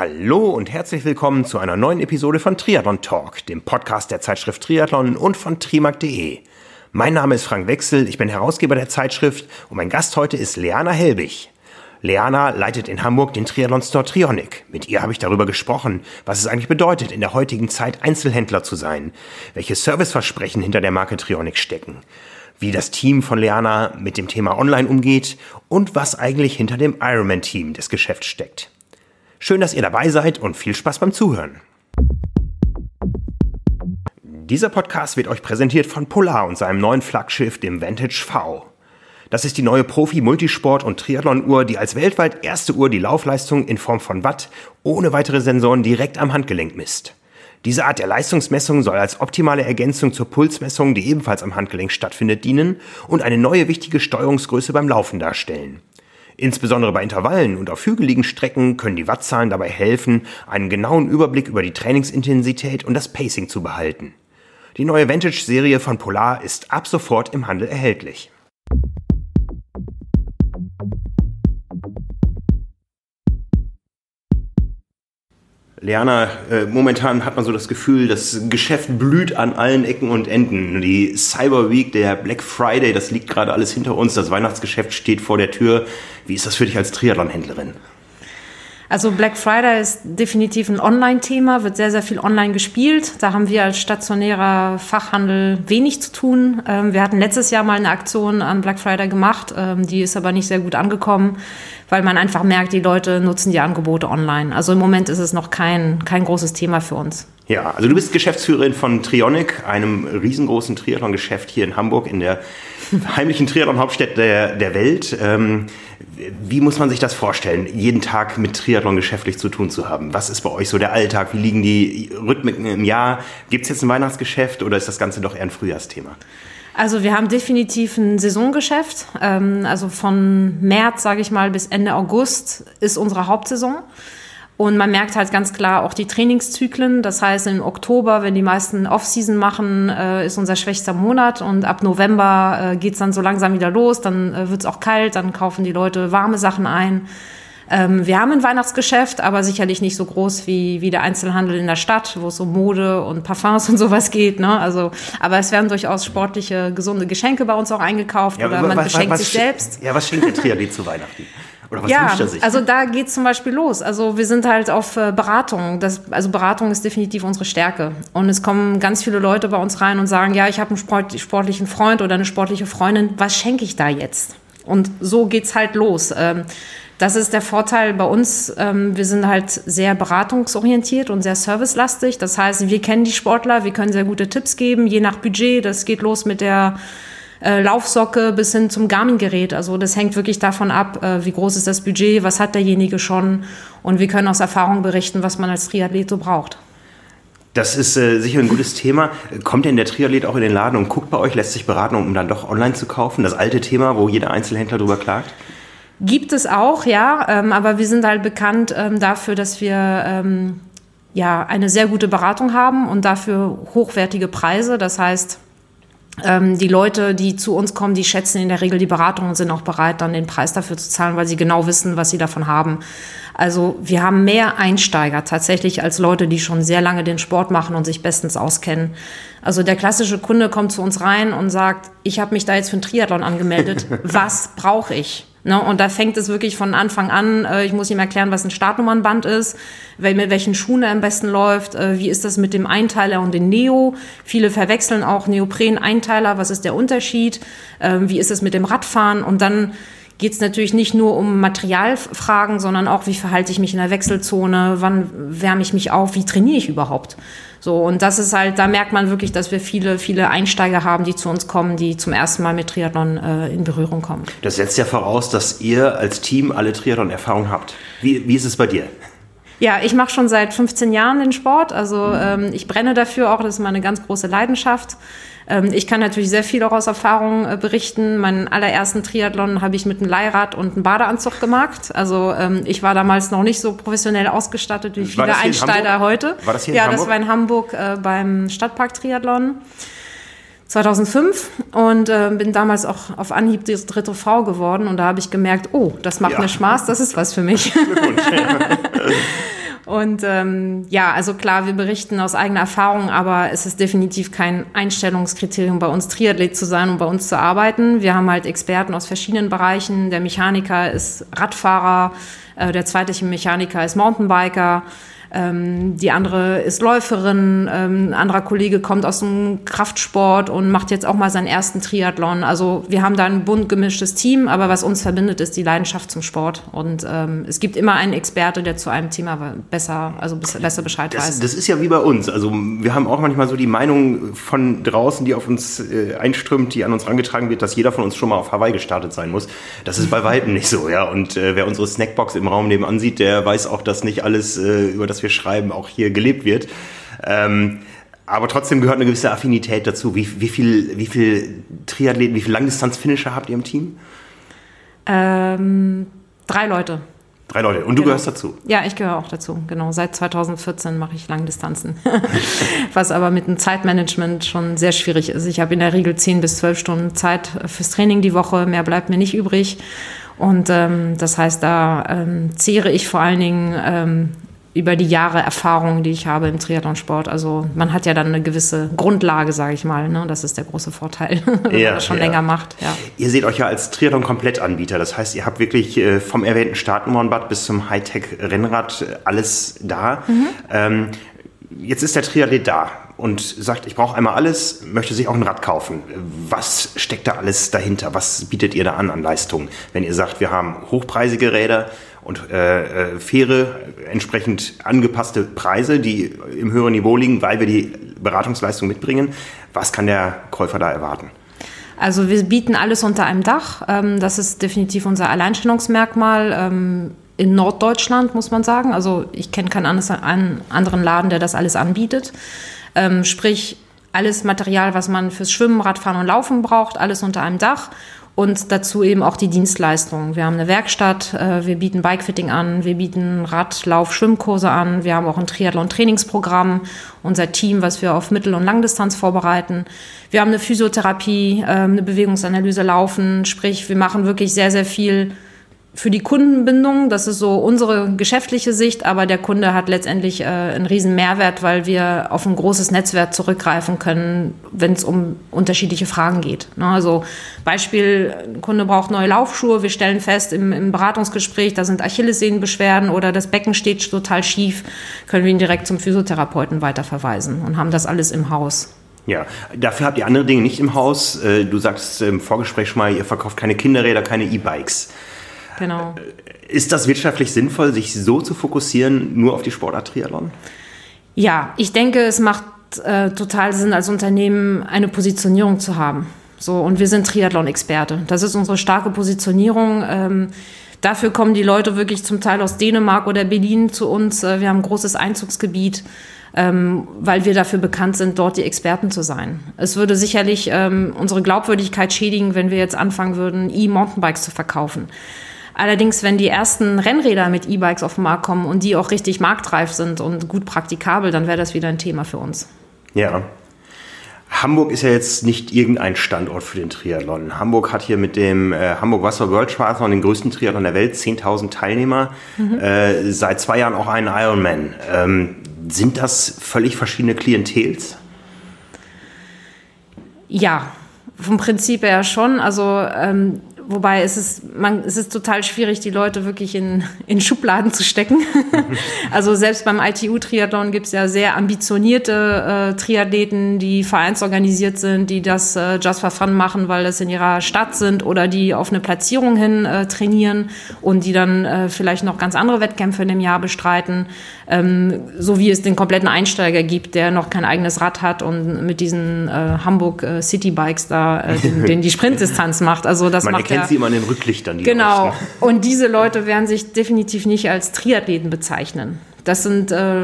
Hallo und herzlich willkommen zu einer neuen Episode von Triathlon Talk, dem Podcast der Zeitschrift Triathlon und von trimark.de. Mein Name ist Frank Wechsel, ich bin Herausgeber der Zeitschrift und mein Gast heute ist Leana Helbig. Leana leitet in Hamburg den Triathlon Store Trionic. Mit ihr habe ich darüber gesprochen, was es eigentlich bedeutet, in der heutigen Zeit Einzelhändler zu sein, welche Serviceversprechen hinter der Marke Trionic stecken, wie das Team von Leana mit dem Thema Online umgeht und was eigentlich hinter dem Ironman-Team des Geschäfts steckt. Schön, dass ihr dabei seid und viel Spaß beim Zuhören. Dieser Podcast wird euch präsentiert von Polar und seinem neuen Flaggschiff, dem Vantage V. Das ist die neue Profi-Multisport- und Triathlon-Uhr, die als weltweit erste Uhr die Laufleistung in Form von Watt ohne weitere Sensoren direkt am Handgelenk misst. Diese Art der Leistungsmessung soll als optimale Ergänzung zur Pulsmessung, die ebenfalls am Handgelenk stattfindet, dienen und eine neue wichtige Steuerungsgröße beim Laufen darstellen. Insbesondere bei Intervallen und auf hügeligen Strecken können die Wattzahlen dabei helfen, einen genauen Überblick über die Trainingsintensität und das Pacing zu behalten. Die neue Vantage-Serie von Polar ist ab sofort im Handel erhältlich. Leana, äh, momentan hat man so das Gefühl, das Geschäft blüht an allen Ecken und Enden. Die Cyber Week, der Black Friday, das liegt gerade alles hinter uns. Das Weihnachtsgeschäft steht vor der Tür. Wie ist das für dich als Triathlon-Händlerin? Also Black Friday ist definitiv ein Online-Thema, wird sehr, sehr viel online gespielt. Da haben wir als stationärer Fachhandel wenig zu tun. Ähm, wir hatten letztes Jahr mal eine Aktion an Black Friday gemacht, ähm, die ist aber nicht sehr gut angekommen, weil man einfach merkt, die Leute nutzen die Angebote online. Also im Moment ist es noch kein, kein großes Thema für uns. Ja, also du bist Geschäftsführerin von Trionic, einem riesengroßen Triathlon-Geschäft hier in Hamburg, in der heimlichen Triathlon-Hauptstadt der, der Welt. Ähm, wie muss man sich das vorstellen, jeden Tag mit Triathlon geschäftlich zu tun zu haben? Was ist bei euch so der Alltag? Wie liegen die Rhythmiken im Jahr? Gibt es jetzt ein Weihnachtsgeschäft oder ist das Ganze doch eher ein Frühjahrsthema? Also wir haben definitiv ein Saisongeschäft. Ähm, also von März, sage ich mal, bis Ende August ist unsere Hauptsaison. Und man merkt halt ganz klar auch die Trainingszyklen. Das heißt, im Oktober, wenn die meisten Off-Season machen, äh, ist unser schwächster Monat. Und ab November äh, geht es dann so langsam wieder los. Dann äh, wird es auch kalt, dann kaufen die Leute warme Sachen ein. Ähm, wir haben ein Weihnachtsgeschäft, aber sicherlich nicht so groß wie, wie der Einzelhandel in der Stadt, wo es um Mode und Parfums und sowas geht. Ne? Also, aber es werden durchaus sportliche, gesunde Geschenke bei uns auch eingekauft ja, oder man was, beschenkt was, sich selbst. Ja, was schenkt der Triathlet zu Weihnachten? Oder was ja, wünscht er sich? Also da geht zum Beispiel los. Also wir sind halt auf äh, Beratung. Das, also Beratung ist definitiv unsere Stärke. Und es kommen ganz viele Leute bei uns rein und sagen, ja, ich habe einen Sport, sportlichen Freund oder eine sportliche Freundin. Was schenke ich da jetzt? Und so geht's halt los. Ähm, das ist der Vorteil bei uns. Ähm, wir sind halt sehr beratungsorientiert und sehr servicelastig. Das heißt, wir kennen die Sportler, wir können sehr gute Tipps geben, je nach Budget. Das geht los mit der äh, Laufsocke bis hin zum Garmin-Gerät. Also das hängt wirklich davon ab, äh, wie groß ist das Budget, was hat derjenige schon und wir können aus Erfahrung berichten, was man als Triathlet so braucht. Das ist äh, sicher ein gutes Thema. Kommt denn der Triathlet auch in den Laden und guckt bei euch, lässt sich beraten, um dann doch online zu kaufen? Das alte Thema, wo jeder Einzelhändler drüber klagt? Gibt es auch, ja. Ähm, aber wir sind halt bekannt ähm, dafür, dass wir ähm, ja eine sehr gute Beratung haben und dafür hochwertige Preise. Das heißt, die Leute, die zu uns kommen, die schätzen in der Regel die Beratung und sind auch bereit, dann den Preis dafür zu zahlen, weil sie genau wissen, was sie davon haben. Also wir haben mehr Einsteiger tatsächlich als Leute, die schon sehr lange den Sport machen und sich bestens auskennen. Also der klassische Kunde kommt zu uns rein und sagt, ich habe mich da jetzt für einen Triathlon angemeldet. Was brauche ich? Ne, und da fängt es wirklich von Anfang an. Äh, ich muss ihm erklären, was ein Startnummernband ist, mit welchen Schuhen er am besten läuft, äh, wie ist das mit dem Einteiler und dem Neo. Viele verwechseln auch Neopren-Einteiler, was ist der Unterschied, äh, wie ist es mit dem Radfahren und dann geht es natürlich nicht nur um Materialfragen, sondern auch, wie verhalte ich mich in der Wechselzone, wann wärme ich mich auf, wie trainiere ich überhaupt. So, und das ist halt, da merkt man wirklich, dass wir viele, viele Einsteiger haben, die zu uns kommen, die zum ersten Mal mit Triathlon äh, in Berührung kommen. Das setzt ja voraus, dass ihr als Team alle Triathlon-Erfahrung habt. Wie, wie ist es bei dir? Ja, ich mache schon seit 15 Jahren den Sport. Also ähm, ich brenne dafür auch, das ist meine ganz große Leidenschaft. Ähm, ich kann natürlich sehr viel auch aus Erfahrung äh, berichten. Meinen allerersten Triathlon habe ich mit einem Leihrad und einem Badeanzug gemacht. Also ähm, ich war damals noch nicht so professionell ausgestattet wie viele Einsteiger heute. War das hier ja, in Hamburg? das war in Hamburg äh, beim Stadtpark Triathlon. 2005 und äh, bin damals auch auf Anhieb die dritte Frau geworden und da habe ich gemerkt, oh, das macht ja. mir Spaß, das ist was für mich. Und ähm, ja, also klar, wir berichten aus eigener Erfahrung, aber es ist definitiv kein Einstellungskriterium bei uns Triathlet zu sein und bei uns zu arbeiten. Wir haben halt Experten aus verschiedenen Bereichen. Der Mechaniker ist Radfahrer, äh, der zweite Mechaniker ist Mountainbiker. Ähm, die andere ist Läuferin, ähm, ein anderer Kollege kommt aus dem Kraftsport und macht jetzt auch mal seinen ersten Triathlon. Also wir haben da ein bunt gemischtes Team, aber was uns verbindet, ist die Leidenschaft zum Sport. Und ähm, es gibt immer einen Experte, der zu einem Thema besser, also besser Bescheid das, weiß. Das ist ja wie bei uns. Also wir haben auch manchmal so die Meinung von draußen, die auf uns äh, einströmt, die an uns herangetragen wird, dass jeder von uns schon mal auf Hawaii gestartet sein muss. Das ist bei weitem nicht so, ja. Und äh, wer unsere Snackbox im Raum nebenan sieht, der weiß auch, dass nicht alles, äh, über das wir schreiben, auch hier gelebt wird. Ähm, aber trotzdem gehört eine gewisse Affinität dazu. Wie, wie viel, wie viel Triathleten, wie viel Langdistanz-Finisher habt ihr im Team? Ähm, drei Leute. Drei Leute. Und du genau. gehörst dazu? Ja, ich gehöre auch dazu. Genau. Seit 2014 mache ich Langdistanzen. Was aber mit dem Zeitmanagement schon sehr schwierig ist. Ich habe in der Regel 10 bis 12 Stunden Zeit fürs Training die Woche. Mehr bleibt mir nicht übrig. Und ähm, das heißt, da ähm, zehre ich vor allen Dingen ähm, über die Jahre Erfahrung, die ich habe im Triathlonsport. Also man hat ja dann eine gewisse Grundlage, sage ich mal. Ne? Das ist der große Vorteil, wenn ja, man das schon ja. länger macht. Ja. Ihr seht euch ja als Triathlon-Komplettanbieter. Das heißt, ihr habt wirklich äh, vom erwähnten Startnummernbad bis zum Hightech-Rennrad äh, alles da. Mhm. Ähm, jetzt ist der Triathlet da und sagt, ich brauche einmal alles, möchte sich auch ein Rad kaufen. Was steckt da alles dahinter? Was bietet ihr da an an Leistungen? Wenn ihr sagt, wir haben hochpreisige Räder, und äh, äh, faire, entsprechend angepasste Preise, die im höheren Niveau liegen, weil wir die Beratungsleistung mitbringen. Was kann der Käufer da erwarten? Also wir bieten alles unter einem Dach. Ähm, das ist definitiv unser Alleinstellungsmerkmal. Ähm, in Norddeutschland muss man sagen. Also ich kenne keinen anderen Laden, der das alles anbietet. Ähm, sprich, alles Material, was man fürs Schwimmen, Radfahren und Laufen braucht, alles unter einem Dach und dazu eben auch die Dienstleistungen. Wir haben eine Werkstatt, äh, wir bieten Bikefitting an, wir bieten Rad-, Lauf-, Schwimmkurse an, wir haben auch ein Triathlon-Trainingsprogramm, unser Team, was wir auf Mittel- und Langdistanz vorbereiten. Wir haben eine Physiotherapie, ähm, eine Bewegungsanalyse laufen, sprich, wir machen wirklich sehr, sehr viel für die Kundenbindung, das ist so unsere geschäftliche Sicht, aber der Kunde hat letztendlich äh, einen riesen Mehrwert, weil wir auf ein großes Netzwerk zurückgreifen können, wenn es um unterschiedliche Fragen geht. Ne? Also Beispiel, ein Kunde braucht neue Laufschuhe, wir stellen fest im, im Beratungsgespräch, da sind Achillessehnenbeschwerden oder das Becken steht total schief, können wir ihn direkt zum Physiotherapeuten weiterverweisen und haben das alles im Haus. Ja, dafür habt ihr andere Dinge nicht im Haus. Äh, du sagst im Vorgespräch schon mal, ihr verkauft keine Kinderräder, keine E-Bikes. Genau. Ist das wirtschaftlich sinnvoll, sich so zu fokussieren, nur auf die Sportart Triathlon? Ja, ich denke, es macht äh, total Sinn, als Unternehmen eine Positionierung zu haben. So, und wir sind Triathlon-Experte. Das ist unsere starke Positionierung. Ähm, dafür kommen die Leute wirklich zum Teil aus Dänemark oder Berlin zu uns. Äh, wir haben ein großes Einzugsgebiet, ähm, weil wir dafür bekannt sind, dort die Experten zu sein. Es würde sicherlich ähm, unsere Glaubwürdigkeit schädigen, wenn wir jetzt anfangen würden, E-Mountainbikes zu verkaufen. Allerdings, wenn die ersten Rennräder mit E-Bikes auf den Markt kommen und die auch richtig marktreif sind und gut praktikabel, dann wäre das wieder ein Thema für uns. Ja. Hamburg ist ja jetzt nicht irgendein Standort für den Triathlon. Hamburg hat hier mit dem äh, Hamburg Wasser World Triathlon den größten Triathlon der Welt, 10.000 Teilnehmer, mhm. äh, seit zwei Jahren auch einen Ironman. Ähm, sind das völlig verschiedene Klientels? Ja, vom Prinzip her schon. Also ähm, Wobei es ist, man, es ist total schwierig, die Leute wirklich in, in Schubladen zu stecken. also selbst beim ITU-Triathlon gibt es ja sehr ambitionierte äh, Triathleten, die vereinsorganisiert sind, die das äh, just for fun machen, weil das in ihrer Stadt sind oder die auf eine Platzierung hin äh, trainieren und die dann äh, vielleicht noch ganz andere Wettkämpfe in dem Jahr bestreiten. Ähm, so wie es den kompletten Einsteiger gibt, der noch kein eigenes Rad hat und mit diesen äh, Hamburg äh, City Bikes da den, den, die Sprintdistanz macht. Also das Man macht erkennt sie immer an den Rücklichtern. Die genau. Aus, ne? Und diese Leute werden sich definitiv nicht als Triathleten bezeichnen. Das sind äh,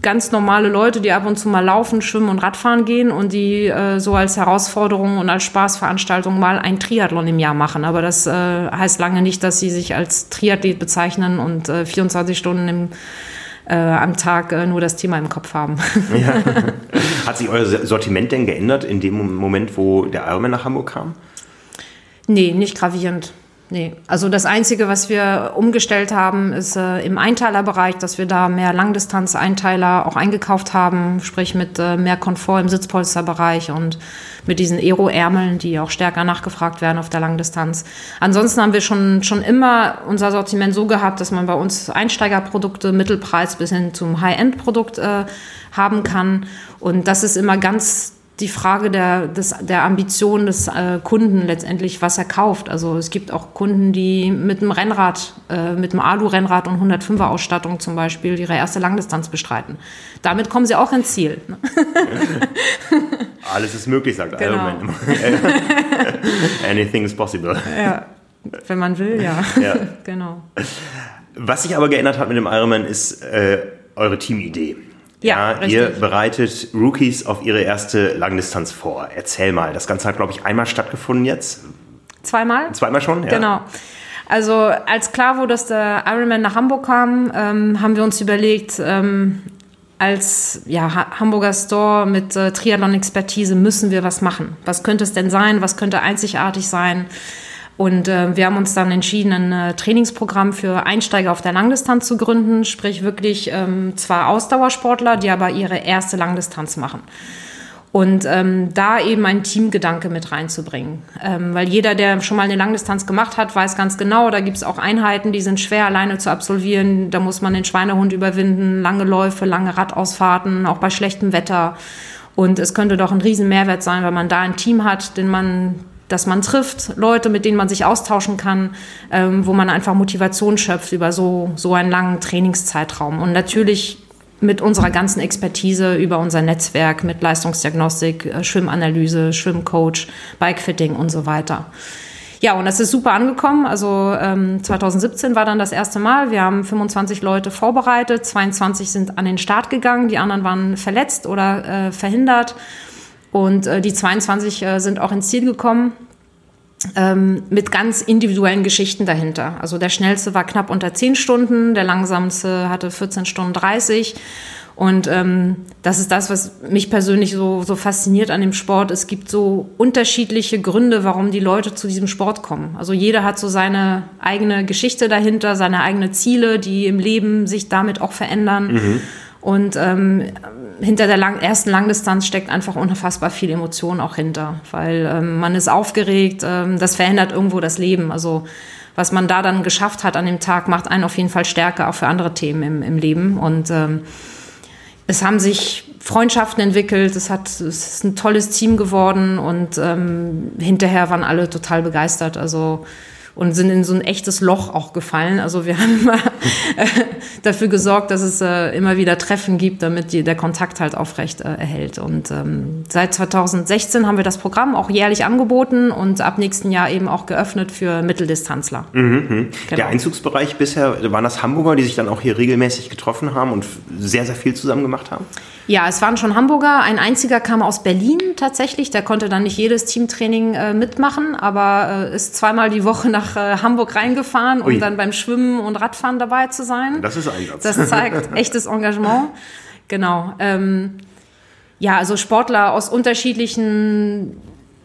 ganz normale Leute, die ab und zu mal laufen, schwimmen und Radfahren gehen und die äh, so als Herausforderung und als Spaßveranstaltung mal ein Triathlon im Jahr machen. Aber das äh, heißt lange nicht, dass sie sich als Triathlet bezeichnen und 24 äh, Stunden im, äh, am Tag äh, nur das Thema im Kopf haben. Ja. Hat sich euer Sortiment denn geändert in dem Moment, wo der Ironman nach Hamburg kam? Nee, nicht gravierend. Nee. Also das Einzige, was wir umgestellt haben, ist äh, im Einteilerbereich, dass wir da mehr Langdistanz-Einteiler auch eingekauft haben, sprich mit äh, mehr Komfort im Sitzpolsterbereich und mit diesen Aero-Ärmeln, die auch stärker nachgefragt werden auf der Langdistanz. Ansonsten haben wir schon, schon immer unser Sortiment so gehabt, dass man bei uns Einsteigerprodukte, Mittelpreis bis hin zum High-End-Produkt äh, haben kann. Und das ist immer ganz die Frage der, des, der Ambition des äh, Kunden letztendlich, was er kauft. Also es gibt auch Kunden, die mit einem Rennrad, äh, mit einem Alu-Rennrad und 105er Ausstattung zum Beispiel ihre erste Langdistanz bestreiten. Damit kommen sie auch ins Ziel. Alles ist möglich, sagt genau. Ironman. Anything is possible. Ja, wenn man will, ja. ja. genau. Was sich aber geändert hat mit dem Ironman ist äh, eure Teamidee. Ja, ja ihr bereitet Rookies auf ihre erste Langdistanz vor. Erzähl mal, das Ganze hat, glaube ich, einmal stattgefunden jetzt. Zweimal? Zweimal schon, ja. Genau. Also als klar wurde, dass der Ironman nach Hamburg kam, ähm, haben wir uns überlegt, ähm, als ja, Hamburger Store mit äh, Triathlon-Expertise müssen wir was machen. Was könnte es denn sein? Was könnte einzigartig sein? Und äh, wir haben uns dann entschieden, ein äh, Trainingsprogramm für Einsteiger auf der Langdistanz zu gründen, sprich wirklich ähm, zwar Ausdauersportler, die aber ihre erste Langdistanz machen. Und ähm, da eben ein Teamgedanke mit reinzubringen. Ähm, weil jeder, der schon mal eine Langdistanz gemacht hat, weiß ganz genau, da gibt es auch Einheiten, die sind schwer alleine zu absolvieren. Da muss man den Schweinehund überwinden, lange Läufe, lange Radausfahrten, auch bei schlechtem Wetter. Und es könnte doch ein riesen Mehrwert sein, wenn man da ein Team hat, den man dass man trifft, Leute, mit denen man sich austauschen kann, ähm, wo man einfach Motivation schöpft über so, so einen langen Trainingszeitraum. Und natürlich mit unserer ganzen Expertise über unser Netzwerk mit Leistungsdiagnostik, äh, Schwimmanalyse, Schwimmcoach, Bikefitting und so weiter. Ja, und das ist super angekommen. Also ähm, 2017 war dann das erste Mal. Wir haben 25 Leute vorbereitet, 22 sind an den Start gegangen, die anderen waren verletzt oder äh, verhindert. Und äh, die 22 äh, sind auch ins Ziel gekommen ähm, mit ganz individuellen Geschichten dahinter. Also der schnellste war knapp unter 10 Stunden, der langsamste hatte 14 Stunden 30. Und ähm, das ist das, was mich persönlich so, so fasziniert an dem Sport. Es gibt so unterschiedliche Gründe, warum die Leute zu diesem Sport kommen. Also jeder hat so seine eigene Geschichte dahinter, seine eigenen Ziele, die im Leben sich damit auch verändern. Mhm. Und ähm, hinter der lang ersten Langdistanz steckt einfach unfassbar viel Emotion auch hinter, weil ähm, man ist aufgeregt, ähm, das verändert irgendwo das Leben. Also was man da dann geschafft hat an dem Tag, macht einen auf jeden Fall stärker auch für andere Themen im, im Leben. Und ähm, es haben sich Freundschaften entwickelt, es, hat, es ist ein tolles Team geworden und ähm, hinterher waren alle total begeistert. Also und sind in so ein echtes Loch auch gefallen. Also wir haben immer äh, dafür gesorgt, dass es äh, immer wieder Treffen gibt, damit die, der Kontakt halt aufrecht äh, erhält. Und ähm, seit 2016 haben wir das Programm auch jährlich angeboten und ab nächsten Jahr eben auch geöffnet für Mitteldistanzler. Mhm, mhm. genau. Der Einzugsbereich bisher, waren das Hamburger, die sich dann auch hier regelmäßig getroffen haben und sehr, sehr viel zusammen gemacht haben? Ja, es waren schon Hamburger. Ein einziger kam aus Berlin tatsächlich. Der konnte dann nicht jedes Teamtraining äh, mitmachen, aber äh, ist zweimal die Woche nach äh, Hamburg reingefahren, um Ui. dann beim Schwimmen und Radfahren dabei zu sein. Das ist Einsatz. Das zeigt echtes Engagement. Genau. Ähm, ja, also Sportler aus unterschiedlichen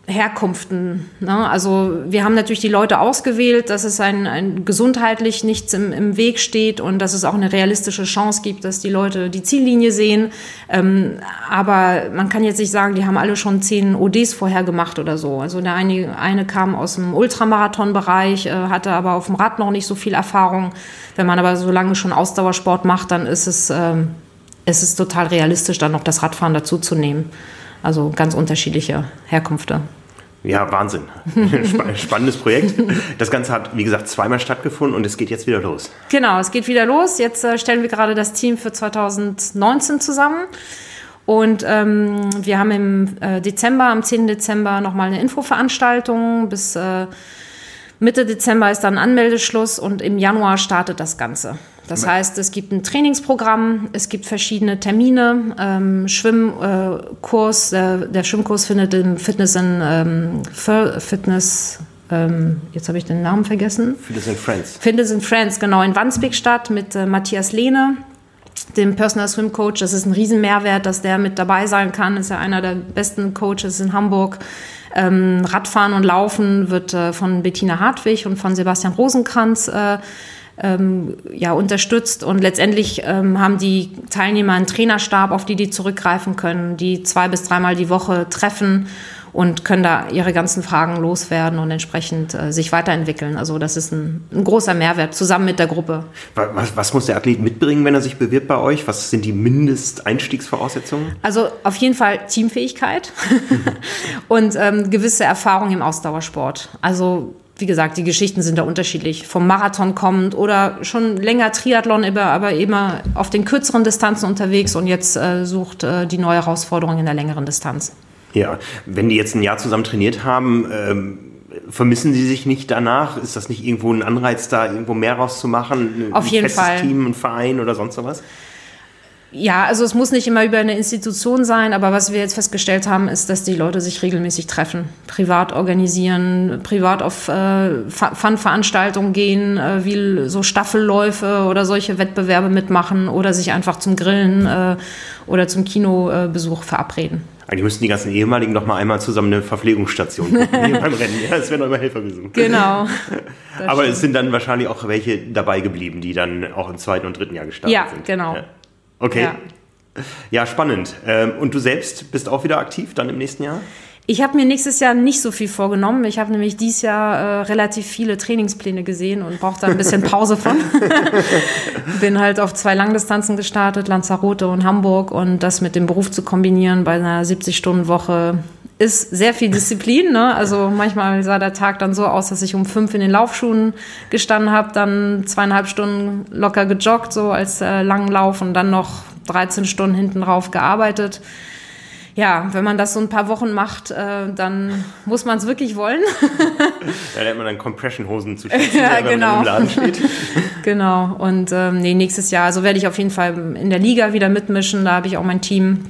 Herkunften. Ne? Also wir haben natürlich die Leute ausgewählt, dass es ein, ein gesundheitlich nichts im, im, Weg steht und dass es auch eine realistische Chance gibt, dass die Leute die Ziellinie sehen. Ähm, aber man kann jetzt nicht sagen, die haben alle schon zehn ODs vorher gemacht oder so. Also der eine, eine kam aus dem Ultramarathon-Bereich, äh, hatte aber auf dem Rad noch nicht so viel Erfahrung. Wenn man aber so lange schon Ausdauersport macht, dann ist es, äh, ist es total realistisch, dann noch das Radfahren dazuzunehmen. Also ganz unterschiedliche Herkünfte. Ja, Wahnsinn. Spannendes Projekt. Das Ganze hat, wie gesagt, zweimal stattgefunden und es geht jetzt wieder los. Genau, es geht wieder los. Jetzt äh, stellen wir gerade das Team für 2019 zusammen. Und ähm, wir haben im äh, Dezember, am 10. Dezember, nochmal eine Infoveranstaltung. Bis äh, Mitte Dezember ist dann Anmeldeschluss und im Januar startet das Ganze. Das heißt, es gibt ein Trainingsprogramm, es gibt verschiedene Termine, ähm, Schwimmkurs, äh, der Schwimmkurs findet im Fitness in ähm, Fitness, ähm, jetzt habe ich den Namen vergessen. Fitness in Friends. Fitness in Friends, genau, in Wandsbek statt mit äh, Matthias Lehne, dem Personal Swim Coach. Das ist ein Riesenmehrwert, dass der mit dabei sein kann. Ist ja einer der besten Coaches in Hamburg. Ähm, Radfahren und Laufen wird äh, von Bettina Hartwig und von Sebastian Rosenkranz äh, ähm, ja, unterstützt. Und letztendlich ähm, haben die Teilnehmer einen Trainerstab, auf die die zurückgreifen können, die zwei bis dreimal die Woche treffen und können da ihre ganzen Fragen loswerden und entsprechend äh, sich weiterentwickeln. Also das ist ein, ein, großer Mehrwert zusammen mit der Gruppe. Was, was, muss der Athlet mitbringen, wenn er sich bewirbt bei euch? Was sind die Mindesteinstiegsvoraussetzungen? Also auf jeden Fall Teamfähigkeit und ähm, gewisse Erfahrung im Ausdauersport. Also wie gesagt, die Geschichten sind da unterschiedlich. Vom Marathon kommend oder schon länger Triathlon, aber immer auf den kürzeren Distanzen unterwegs und jetzt äh, sucht äh, die neue Herausforderung in der längeren Distanz. Ja, wenn die jetzt ein Jahr zusammen trainiert haben, ähm, vermissen Sie sich nicht danach? Ist das nicht irgendwo ein Anreiz, da irgendwo mehr rauszumachen? Auf jeden Fall. Team, ein Verein oder sonst was? Ja, also es muss nicht immer über eine Institution sein, aber was wir jetzt festgestellt haben, ist, dass die Leute sich regelmäßig treffen, privat organisieren, privat auf äh, Fun-Veranstaltungen gehen, äh, wie so Staffelläufe oder solche Wettbewerbe mitmachen oder sich einfach zum Grillen äh, oder zum Kinobesuch verabreden. Eigentlich müssten die ganzen ehemaligen noch mal einmal zusammen eine Verpflegungsstation beim Rennen. Ja, es werden noch immer Helfer gesucht. Genau. Aber stimmt. es sind dann wahrscheinlich auch welche dabei geblieben, die dann auch im zweiten und dritten Jahr gestartet ja, sind. Genau. Ja, genau. Okay. Ja. ja, spannend. Ähm, und du selbst bist auch wieder aktiv dann im nächsten Jahr? Ich habe mir nächstes Jahr nicht so viel vorgenommen. Ich habe nämlich dieses Jahr äh, relativ viele Trainingspläne gesehen und brauche da ein bisschen Pause von. Bin halt auf zwei Langdistanzen gestartet, Lanzarote und Hamburg. Und das mit dem Beruf zu kombinieren bei einer 70-Stunden-Woche ist sehr viel Disziplin. Ne? Also manchmal sah der Tag dann so aus, dass ich um fünf in den Laufschuhen gestanden habe, dann zweieinhalb Stunden locker gejoggt, so als äh, langen Lauf und dann noch 13 Stunden hinten drauf gearbeitet ja, wenn man das so ein paar Wochen macht, äh, dann muss man es wirklich wollen. da lernt man dann Compression-Hosen zu schützen, ja, wenn genau. man im Laden steht. genau. Und ähm, nee, nächstes Jahr, also werde ich auf jeden Fall in der Liga wieder mitmischen. Da habe ich auch mein Team.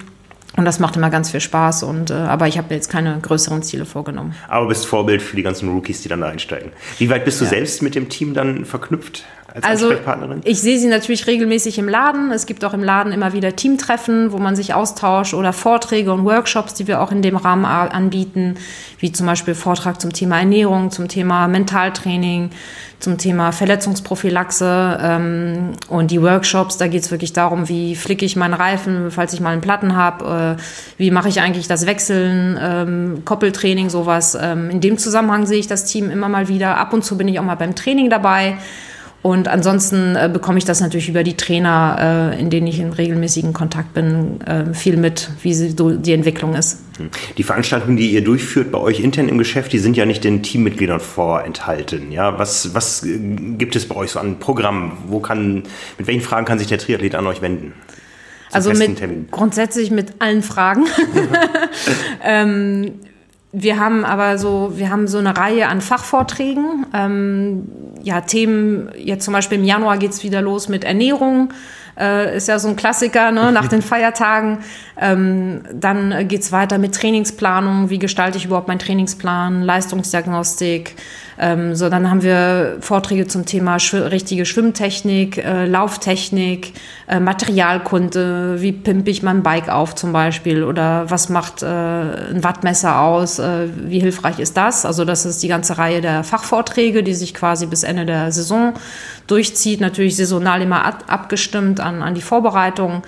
Und das macht immer ganz viel Spaß. Und, äh, aber ich habe jetzt keine größeren Ziele vorgenommen. Aber bist Vorbild für die ganzen Rookies, die dann da einsteigen. Wie weit bist du ja. selbst mit dem Team dann verknüpft? Als also, Ansprechpartnerin? Ich sehe sie natürlich regelmäßig im Laden. Es gibt auch im Laden immer wieder Teamtreffen, wo man sich austauscht oder Vorträge und Workshops, die wir auch in dem Rahmen anbieten, wie zum Beispiel Vortrag zum Thema Ernährung, zum Thema Mentaltraining, zum Thema Verletzungsprophylaxe ähm, und die Workshops, da geht es wirklich darum, wie flicke ich meinen Reifen, falls ich mal einen Platten habe, äh, wie mache ich eigentlich das Wechseln, ähm, Koppeltraining, sowas. Ähm, in dem Zusammenhang sehe ich das Team immer mal wieder. Ab und zu bin ich auch mal beim Training dabei. Und ansonsten äh, bekomme ich das natürlich über die Trainer, äh, in denen ich in regelmäßigen Kontakt bin, äh, viel mit, wie sie, so die Entwicklung ist. Hm. Die Veranstaltungen, die ihr durchführt bei euch intern im Geschäft, die sind ja nicht den Teammitgliedern vorenthalten. Ja, was, was äh, gibt es bei euch so an Programmen? Wo kann, mit welchen Fragen kann sich der Triathlet an euch wenden? Also mit, grundsätzlich mit allen Fragen. ähm, wir haben aber so, wir haben so eine Reihe an Fachvorträgen. Ähm, ja, Themen, jetzt zum Beispiel im Januar geht's wieder los mit Ernährung. Äh, ist ja so ein Klassiker ne, nach den Feiertagen. Ähm, dann geht's weiter mit Trainingsplanung. Wie gestalte ich überhaupt meinen Trainingsplan? Leistungsdiagnostik. Ähm, so, dann haben wir Vorträge zum Thema schw richtige Schwimmtechnik, äh, Lauftechnik, äh, Materialkunde. Wie pimpe ich mein Bike auf zum Beispiel? Oder was macht äh, ein Wattmesser aus? Äh, wie hilfreich ist das? Also das ist die ganze Reihe der Fachvorträge, die sich quasi bis Ende der Saison durchzieht. Natürlich saisonal immer ab abgestimmt an, an die Vorbereitung.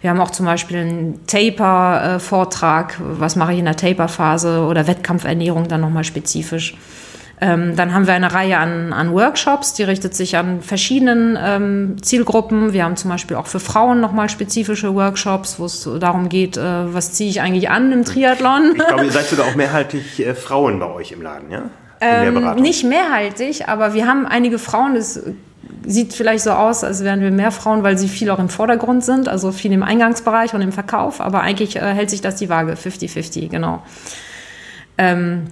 Wir haben auch zum Beispiel einen Taper-Vortrag. Was mache ich in der Taper-Phase oder Wettkampfernährung dann nochmal spezifisch. Ähm, dann haben wir eine Reihe an, an, Workshops, die richtet sich an verschiedenen ähm, Zielgruppen. Wir haben zum Beispiel auch für Frauen nochmal spezifische Workshops, wo es darum geht, äh, was ziehe ich eigentlich an im Triathlon. Ich glaube, ihr seid sogar auch mehrheitlich äh, Frauen bei euch im Laden, ja? Ähm, nicht mehrhaltig, aber wir haben einige Frauen, das sieht vielleicht so aus, als wären wir mehr Frauen, weil sie viel auch im Vordergrund sind, also viel im Eingangsbereich und im Verkauf, aber eigentlich äh, hält sich das die Waage, 50-50, genau. Ähm,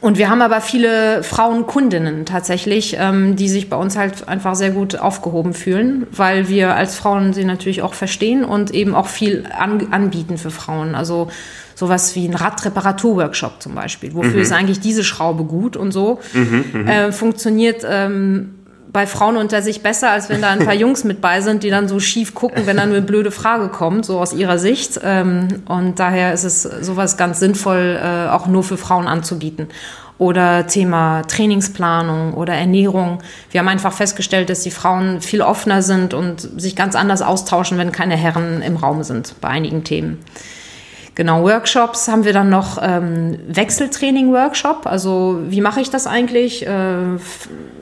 und wir haben aber viele Frauenkundinnen tatsächlich, ähm, die sich bei uns halt einfach sehr gut aufgehoben fühlen, weil wir als Frauen sie natürlich auch verstehen und eben auch viel an, anbieten für Frauen. Also sowas wie ein Radreparaturworkshop zum Beispiel. Wofür mhm. ist eigentlich diese Schraube gut und so? Mhm, mhm. äh, funktioniert ähm, bei Frauen unter sich besser, als wenn da ein paar Jungs mit bei sind, die dann so schief gucken, wenn da nur eine blöde Frage kommt, so aus ihrer Sicht. Ähm, und daher ist es sowas ganz sinnvoll, äh, auch nur für Frauen anzubieten. Oder Thema Trainingsplanung oder Ernährung. Wir haben einfach festgestellt, dass die Frauen viel offener sind und sich ganz anders austauschen, wenn keine Herren im Raum sind bei einigen Themen. Genau, Workshops haben wir dann noch ähm, Wechseltraining-Workshop. Also wie mache ich das eigentlich? Äh,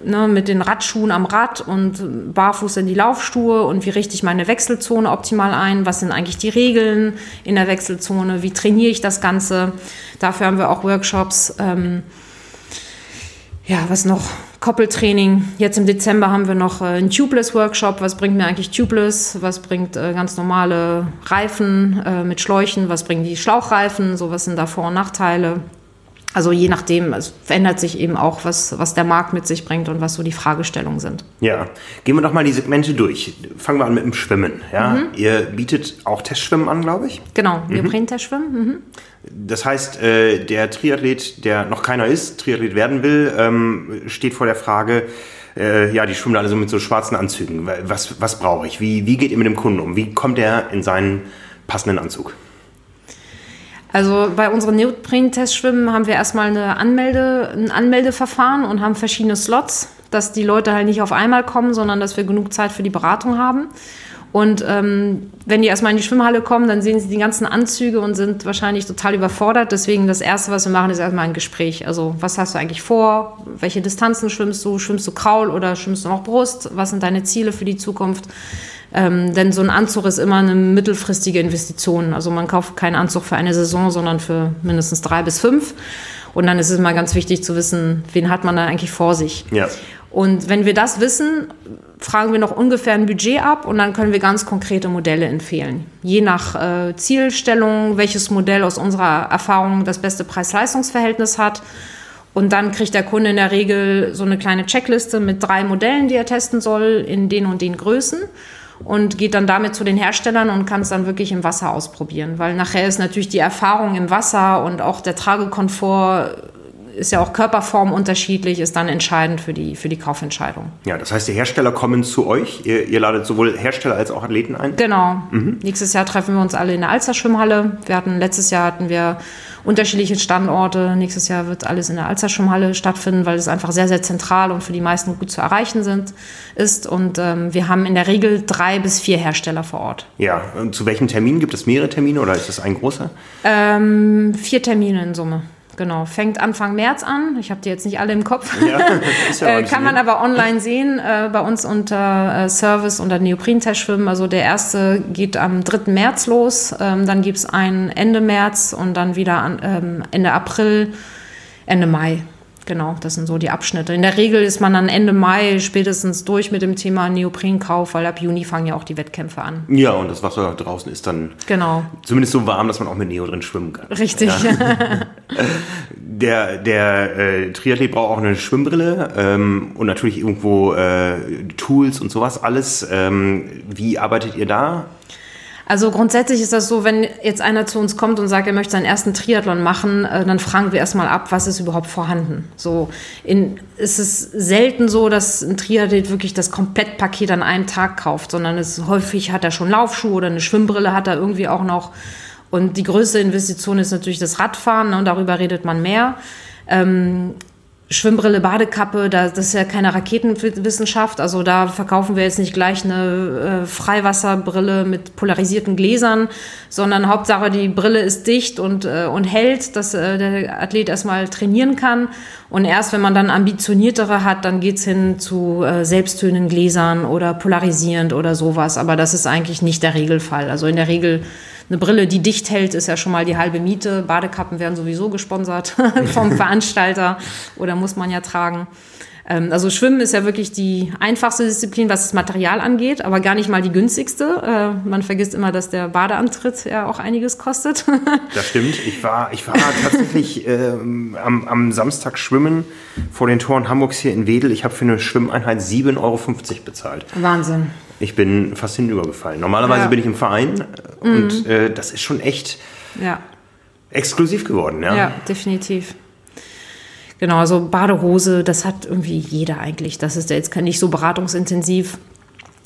ne, mit den Radschuhen am Rad und barfuß in die Laufstuhe und wie richte ich meine Wechselzone optimal ein? Was sind eigentlich die Regeln in der Wechselzone? Wie trainiere ich das Ganze? Dafür haben wir auch Workshops. Ähm, ja, was noch? Koppeltraining. Jetzt im Dezember haben wir noch äh, einen Tubeless-Workshop. Was bringt mir eigentlich Tubeless? Was bringt äh, ganz normale Reifen äh, mit Schläuchen? Was bringen die Schlauchreifen? So, was sind da Vor- und Nachteile? Also je nachdem, es verändert sich eben auch, was, was der Markt mit sich bringt und was so die Fragestellungen sind. Ja, gehen wir doch mal die Segmente durch. Fangen wir an mit dem Schwimmen. Ja? Mhm. Ihr bietet auch Testschwimmen an, glaube ich. Genau, wir mhm. bringen Testschwimmen. Mhm. Das heißt, äh, der Triathlet, der noch keiner ist, Triathlet werden will, ähm, steht vor der Frage, äh, ja, die schwimmen alle so mit so schwarzen Anzügen. Was, was brauche ich? Wie, wie geht ihr mit dem Kunden um? Wie kommt er in seinen passenden Anzug? Also bei unseren Neopren-Testschwimmen haben wir erstmal eine Anmelde, ein Anmeldeverfahren und haben verschiedene Slots, dass die Leute halt nicht auf einmal kommen, sondern dass wir genug Zeit für die Beratung haben. Und ähm, wenn die erstmal in die Schwimmhalle kommen, dann sehen sie die ganzen Anzüge und sind wahrscheinlich total überfordert. Deswegen das Erste, was wir machen, ist erstmal ein Gespräch. Also was hast du eigentlich vor? Welche Distanzen schwimmst du? Schwimmst du Kraul oder schwimmst du noch Brust? Was sind deine Ziele für die Zukunft? Ähm, denn so ein Anzug ist immer eine mittelfristige Investition. Also man kauft keinen Anzug für eine Saison, sondern für mindestens drei bis fünf. Und dann ist es immer ganz wichtig zu wissen, wen hat man da eigentlich vor sich. Ja. Und wenn wir das wissen, fragen wir noch ungefähr ein Budget ab und dann können wir ganz konkrete Modelle empfehlen. Je nach äh, Zielstellung, welches Modell aus unserer Erfahrung das beste Preis-Leistungs-Verhältnis hat. Und dann kriegt der Kunde in der Regel so eine kleine Checkliste mit drei Modellen, die er testen soll, in den und den Größen und geht dann damit zu den Herstellern und kann es dann wirklich im Wasser ausprobieren. Weil nachher ist natürlich die Erfahrung im Wasser und auch der Tragekomfort ist ja auch Körperform unterschiedlich, ist dann entscheidend für die, für die Kaufentscheidung. Ja, das heißt, die Hersteller kommen zu euch. Ihr, ihr ladet sowohl Hersteller als auch Athleten ein? Genau. Mhm. Nächstes Jahr treffen wir uns alle in der Alster Schwimmhalle. Wir hatten, letztes Jahr hatten wir unterschiedliche Standorte. Nächstes Jahr wird alles in der Alster Schwimmhalle stattfinden, weil es einfach sehr, sehr zentral und für die meisten gut zu erreichen sind, ist. Und ähm, wir haben in der Regel drei bis vier Hersteller vor Ort. Ja, und zu welchen Terminen? Gibt es mehrere Termine oder ist das ein großer? Ähm, vier Termine in Summe. Genau, fängt Anfang März an. Ich habe die jetzt nicht alle im Kopf. Ja, ja äh, Kann man aber online sehen, äh, bei uns unter äh, Service unter Neopren-Testschwimmen. Also der erste geht am 3. März los, ähm, dann gibt es einen Ende März und dann wieder an, ähm, Ende April, Ende Mai. Genau, das sind so die Abschnitte. In der Regel ist man dann Ende Mai spätestens durch mit dem Thema Neoprenkauf, weil ab Juni fangen ja auch die Wettkämpfe an. Ja, und das Wasser draußen ist dann genau. zumindest so warm, dass man auch mit Neo drin schwimmen kann. Richtig. Ja. der der äh, Triathlet braucht auch eine Schwimmbrille ähm, und natürlich irgendwo äh, Tools und sowas alles. Ähm, wie arbeitet ihr da? Also grundsätzlich ist das so, wenn jetzt einer zu uns kommt und sagt, er möchte seinen ersten Triathlon machen, äh, dann fragen wir erstmal ab, was ist überhaupt vorhanden. So in, ist es selten so, dass ein Triathlet wirklich das Komplettpaket an einem Tag kauft, sondern es häufig hat er schon Laufschuhe oder eine Schwimmbrille hat er irgendwie auch noch. Und die größte Investition ist natürlich das Radfahren ne, und darüber redet man mehr. Ähm, Schwimmbrille, Badekappe, da, das ist ja keine Raketenwissenschaft. Also da verkaufen wir jetzt nicht gleich eine äh, Freiwasserbrille mit polarisierten Gläsern, sondern Hauptsache die Brille ist dicht und, äh, und hält, dass äh, der Athlet erstmal trainieren kann. Und erst wenn man dann ambitioniertere hat, dann geht's hin zu äh, selbsttönenden Gläsern oder polarisierend oder sowas. Aber das ist eigentlich nicht der Regelfall. Also in der Regel eine Brille, die dicht hält, ist ja schon mal die halbe Miete. Badekappen werden sowieso gesponsert vom Veranstalter oder muss man ja tragen. Ähm, also Schwimmen ist ja wirklich die einfachste Disziplin, was das Material angeht, aber gar nicht mal die günstigste. Äh, man vergisst immer, dass der Badeantritt ja auch einiges kostet. das stimmt. Ich war, ich war tatsächlich äh, am, am Samstag schwimmen vor den Toren Hamburgs hier in Wedel. Ich habe für eine Schwimmeinheit 7,50 Euro bezahlt. Wahnsinn. Ich bin fast hinübergefallen. Normalerweise ja. bin ich im Verein mhm. und äh, das ist schon echt ja. exklusiv geworden. Ja, ja definitiv. Genau, also Badehose, das hat irgendwie jeder eigentlich. Das ist ja jetzt nicht so beratungsintensiv.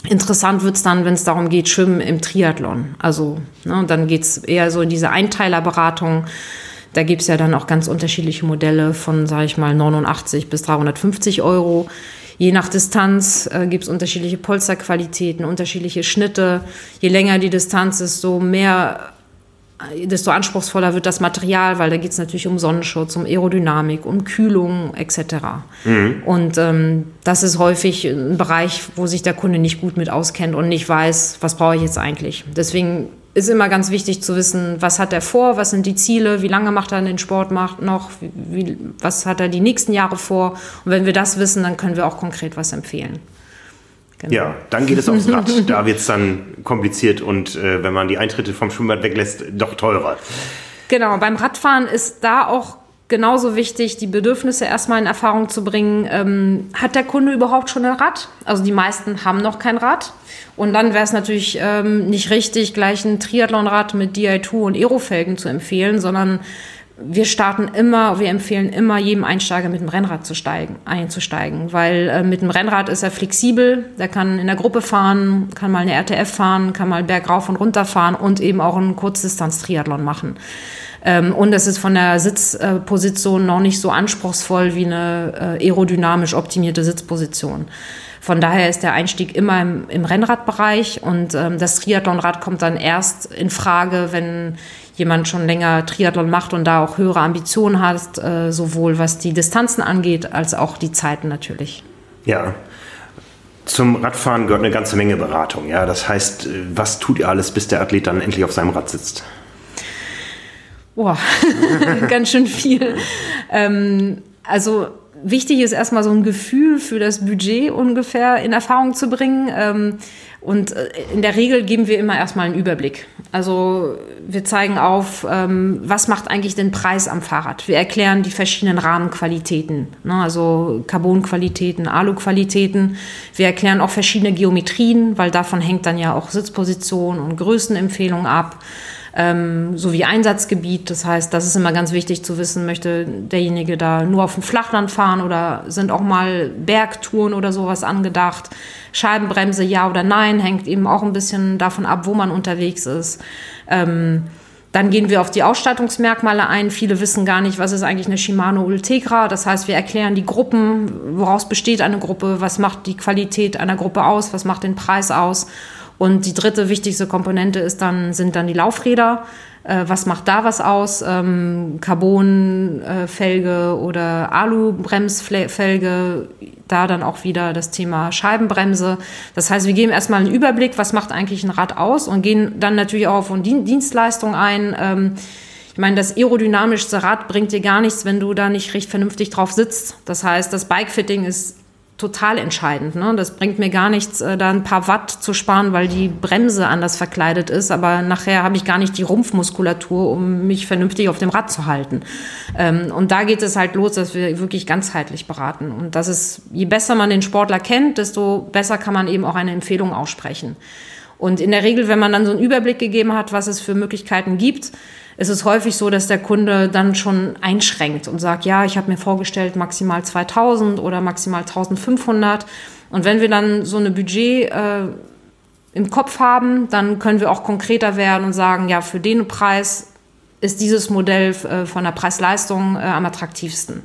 Interessant wird es dann, wenn es darum geht, Schwimmen im Triathlon. Also ne, dann geht es eher so in diese Einteilerberatung. Da gibt es ja dann auch ganz unterschiedliche Modelle von, sage ich mal, 89 bis 350 Euro. Je nach Distanz äh, gibt es unterschiedliche Polsterqualitäten, unterschiedliche Schnitte. Je länger die Distanz ist, so mehr desto anspruchsvoller wird das Material, weil da geht es natürlich um Sonnenschutz, um Aerodynamik, um Kühlung etc. Mhm. Und ähm, das ist häufig ein Bereich, wo sich der Kunde nicht gut mit auskennt und nicht weiß, was brauche ich jetzt eigentlich. Deswegen ist immer ganz wichtig zu wissen, was hat er vor, was sind die Ziele, wie lange macht er den Sport noch, wie, was hat er die nächsten Jahre vor. Und wenn wir das wissen, dann können wir auch konkret was empfehlen. Genau. Ja, dann geht es aufs Rad. da wird es dann kompliziert und äh, wenn man die Eintritte vom Schwimmbad weglässt, doch teurer. Genau, beim Radfahren ist da auch genauso wichtig, die Bedürfnisse erstmal in Erfahrung zu bringen. Ähm, hat der Kunde überhaupt schon ein Rad? Also die meisten haben noch kein Rad. Und dann wäre es natürlich ähm, nicht richtig, gleich ein Triathlonrad mit Di2 und Aerofelgen zu empfehlen, sondern wir starten immer, wir empfehlen immer jedem Einsteiger mit dem Rennrad zu steigen, einzusteigen, weil äh, mit dem Rennrad ist er flexibel, der kann in der Gruppe fahren, kann mal eine RTF fahren, kann mal bergauf und runter fahren und eben auch einen Kurzdistanz-Triathlon machen. Ähm, und es ist von der Sitzposition noch nicht so anspruchsvoll wie eine äh, aerodynamisch optimierte Sitzposition. Von daher ist der Einstieg immer im, im Rennradbereich und ähm, das Triathlonrad kommt dann erst in Frage, wenn jemand schon länger Triathlon macht und da auch höhere Ambitionen hat, äh, sowohl was die Distanzen angeht, als auch die Zeiten natürlich. Ja. Zum Radfahren gehört eine ganze Menge Beratung. Ja, das heißt, was tut ihr alles, bis der Athlet dann endlich auf seinem Rad sitzt? Boah, ganz schön viel. Ähm, also wichtig ist erstmal so ein Gefühl für das Budget ungefähr in Erfahrung zu bringen. Ähm, und äh, in der Regel geben wir immer erstmal einen Überblick. Also wir zeigen auf, ähm, was macht eigentlich den Preis am Fahrrad. Wir erklären die verschiedenen Rahmenqualitäten, ne? also Carbonqualitäten, Aluqualitäten. Wir erklären auch verschiedene Geometrien, weil davon hängt dann ja auch Sitzposition und Größenempfehlung ab ähm, sowie Einsatzgebiet. Das heißt, das ist immer ganz wichtig zu wissen, möchte derjenige da nur auf dem Flachland fahren oder sind auch mal Bergtouren oder sowas angedacht. Scheibenbremse ja oder nein, hängt eben auch ein bisschen davon ab, wo man unterwegs ist. Ähm, dann gehen wir auf die Ausstattungsmerkmale ein. Viele wissen gar nicht, was ist eigentlich eine Shimano Ultegra. Das heißt, wir erklären die Gruppen, woraus besteht eine Gruppe, was macht die Qualität einer Gruppe aus, was macht den Preis aus. Und die dritte wichtigste Komponente ist dann, sind dann die Laufräder. Äh, was macht da was aus? Ähm, Carbonfelge oder Alu-Bremsfelge, da dann auch wieder das Thema Scheibenbremse. Das heißt, wir geben erstmal einen Überblick, was macht eigentlich ein Rad aus und gehen dann natürlich auch auf Dienstleistung ein. Ähm, ich meine, das aerodynamischste Rad bringt dir gar nichts, wenn du da nicht recht vernünftig drauf sitzt. Das heißt, das Bikefitting ist total entscheidend. Ne? Das bringt mir gar nichts, äh, da ein paar Watt zu sparen, weil die Bremse anders verkleidet ist, aber nachher habe ich gar nicht die Rumpfmuskulatur, um mich vernünftig auf dem Rad zu halten. Ähm, und da geht es halt los, dass wir wirklich ganzheitlich beraten. Und das ist, je besser man den Sportler kennt, desto besser kann man eben auch eine Empfehlung aussprechen. Und in der Regel, wenn man dann so einen Überblick gegeben hat, was es für Möglichkeiten gibt, ist es häufig so, dass der Kunde dann schon einschränkt und sagt, ja, ich habe mir vorgestellt maximal 2000 oder maximal 1500. Und wenn wir dann so eine Budget äh, im Kopf haben, dann können wir auch konkreter werden und sagen, ja, für den Preis ist dieses Modell äh, von der Preis-Leistung äh, am attraktivsten.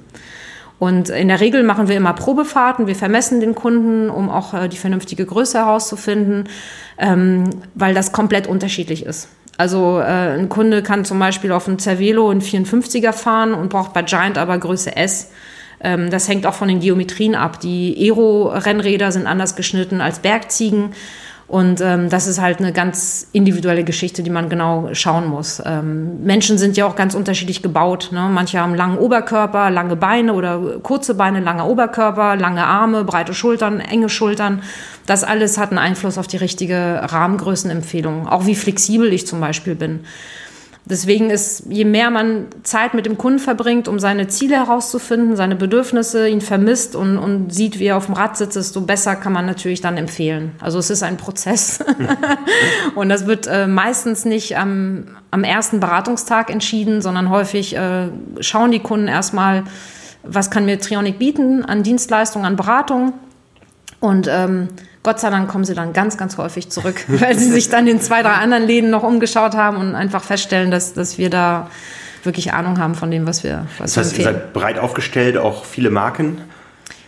Und in der Regel machen wir immer Probefahrten. Wir vermessen den Kunden, um auch äh, die vernünftige Größe herauszufinden, ähm, weil das komplett unterschiedlich ist. Also äh, ein Kunde kann zum Beispiel auf einem Cervelo einen 54er fahren und braucht bei Giant aber Größe S. Ähm, das hängt auch von den Geometrien ab. Die Aero-Rennräder sind anders geschnitten als Bergziegen. Und ähm, das ist halt eine ganz individuelle Geschichte, die man genau schauen muss. Ähm, Menschen sind ja auch ganz unterschiedlich gebaut. Ne? Manche haben langen Oberkörper, lange Beine oder kurze Beine, langer Oberkörper, lange Arme, breite Schultern, enge Schultern. Das alles hat einen Einfluss auf die richtige Rahmengrößenempfehlung. Auch wie flexibel ich zum Beispiel bin. Deswegen ist, je mehr man Zeit mit dem Kunden verbringt, um seine Ziele herauszufinden, seine Bedürfnisse, ihn vermisst und, und sieht, wie er auf dem Rad sitzt, desto besser kann man natürlich dann empfehlen. Also es ist ein Prozess. und das wird äh, meistens nicht am, am ersten Beratungstag entschieden, sondern häufig äh, schauen die Kunden erstmal, was kann mir Trionic bieten an Dienstleistungen, an Beratung. Und ähm, Gott sei Dank kommen sie dann ganz, ganz häufig zurück, weil sie sich dann in zwei, drei anderen Läden noch umgeschaut haben und einfach feststellen, dass, dass wir da wirklich Ahnung haben von dem, was wir, was das heißt, wir ihr seid breit aufgestellt, auch viele Marken?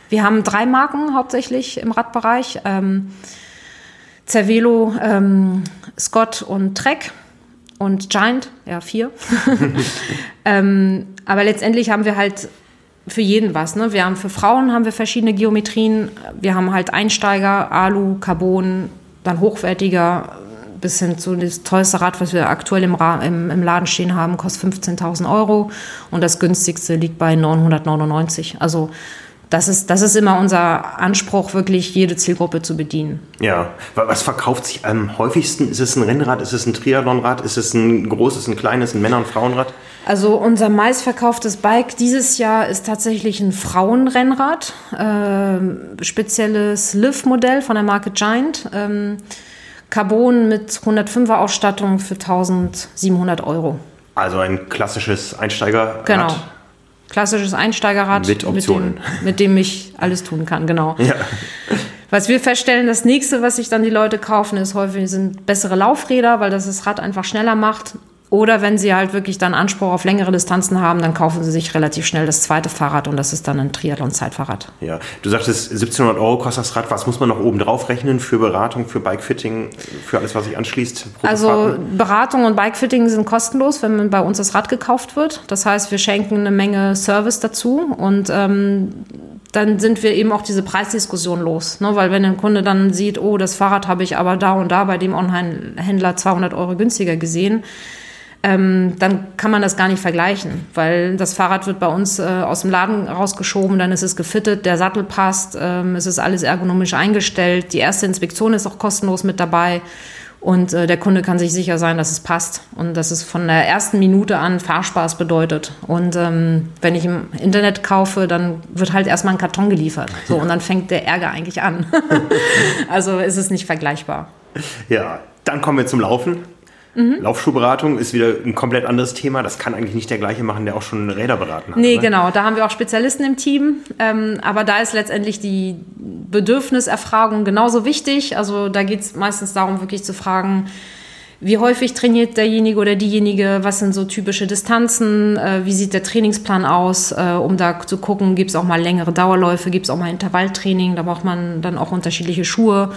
Wir haben drei Marken hauptsächlich im Radbereich. Ähm, Cervelo, ähm, Scott und Trek und Giant, ja, vier. ähm, aber letztendlich haben wir halt für jeden was. Ne? Wir haben für Frauen haben wir verschiedene Geometrien. Wir haben halt Einsteiger, Alu, Carbon, dann hochwertiger bis hin zu das teuerste Rad, was wir aktuell im, im, im Laden stehen haben, kostet 15.000 Euro und das günstigste liegt bei 999. Also das ist, das ist immer unser Anspruch, wirklich jede Zielgruppe zu bedienen. Ja, was verkauft sich am häufigsten? Ist es ein Rennrad, ist es ein Triathlonrad, ist es ein großes, ein kleines, ein Männer- und Frauenrad? Also unser meistverkauftes Bike dieses Jahr ist tatsächlich ein Frauenrennrad, äh, spezielles Liv-Modell von der Marke Giant. Ähm, Carbon mit 105er Ausstattung für 1700 Euro. Also ein klassisches Einsteigerrad. Genau klassisches Einsteigerrad, mit, Optionen. Mit, dem, mit dem ich alles tun kann, genau. Ja. Was wir feststellen, das nächste, was sich dann die Leute kaufen, ist häufig sind bessere Laufräder, weil das das Rad einfach schneller macht. Oder wenn sie halt wirklich dann Anspruch auf längere Distanzen haben, dann kaufen sie sich relativ schnell das zweite Fahrrad und das ist dann ein Triathlon-Zeitfahrrad. Ja, du sagtest 1700 Euro kostet das Rad. Was muss man noch oben drauf rechnen für Beratung, für Bikefitting, für alles, was sich anschließt? Also Beratung und Bikefitting sind kostenlos, wenn bei uns das Rad gekauft wird. Das heißt, wir schenken eine Menge Service dazu und ähm, dann sind wir eben auch diese Preisdiskussion los. Ne? Weil wenn ein Kunde dann sieht, oh, das Fahrrad habe ich aber da und da bei dem Online-Händler 200 Euro günstiger gesehen, ähm, dann kann man das gar nicht vergleichen, weil das Fahrrad wird bei uns äh, aus dem Laden rausgeschoben, dann ist es gefittet, der Sattel passt, ähm, es ist alles ergonomisch eingestellt, die erste Inspektion ist auch kostenlos mit dabei und äh, der Kunde kann sich sicher sein, dass es passt und dass es von der ersten Minute an Fahrspaß bedeutet. Und ähm, wenn ich im Internet kaufe, dann wird halt erstmal ein Karton geliefert. So, und dann fängt der Ärger eigentlich an. also ist es nicht vergleichbar. Ja, dann kommen wir zum Laufen. Mhm. Laufschuhberatung ist wieder ein komplett anderes Thema. Das kann eigentlich nicht der gleiche machen, der auch schon Räder beraten hat. Nee, oder? genau. Da haben wir auch Spezialisten im Team. Ähm, aber da ist letztendlich die Bedürfniserfragung genauso wichtig. Also da geht es meistens darum, wirklich zu fragen, wie häufig trainiert derjenige oder diejenige, was sind so typische Distanzen, äh, wie sieht der Trainingsplan aus, äh, um da zu gucken, gibt es auch mal längere Dauerläufe, gibt es auch mal Intervalltraining, da braucht man dann auch unterschiedliche Schuhe.